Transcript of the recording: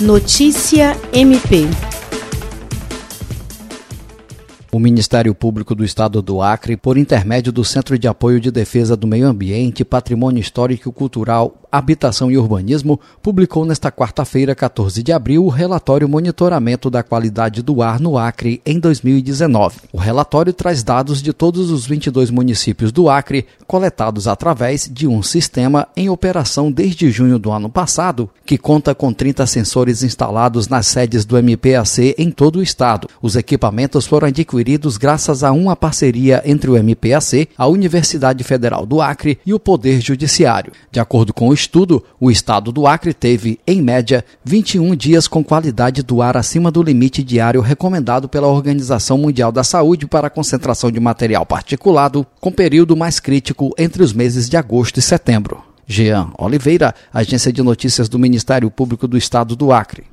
Notícia MP o Ministério Público do Estado do Acre, por intermédio do Centro de Apoio de Defesa do Meio Ambiente, Patrimônio Histórico e Cultural, Habitação e Urbanismo, publicou nesta quarta-feira, 14 de abril, o relatório Monitoramento da Qualidade do Ar no Acre em 2019. O relatório traz dados de todos os 22 municípios do Acre, coletados através de um sistema em operação desde junho do ano passado, que conta com 30 sensores instalados nas sedes do MPAC em todo o estado. Os equipamentos foram adquiridos adquiridos graças a uma parceria entre o MPAC, a Universidade Federal do Acre e o Poder Judiciário. De acordo com o estudo, o estado do Acre teve, em média, 21 dias com qualidade do ar acima do limite diário recomendado pela Organização Mundial da Saúde para a concentração de material particulado, com período mais crítico entre os meses de agosto e setembro. Jean Oliveira, Agência de Notícias do Ministério Público do Estado do Acre.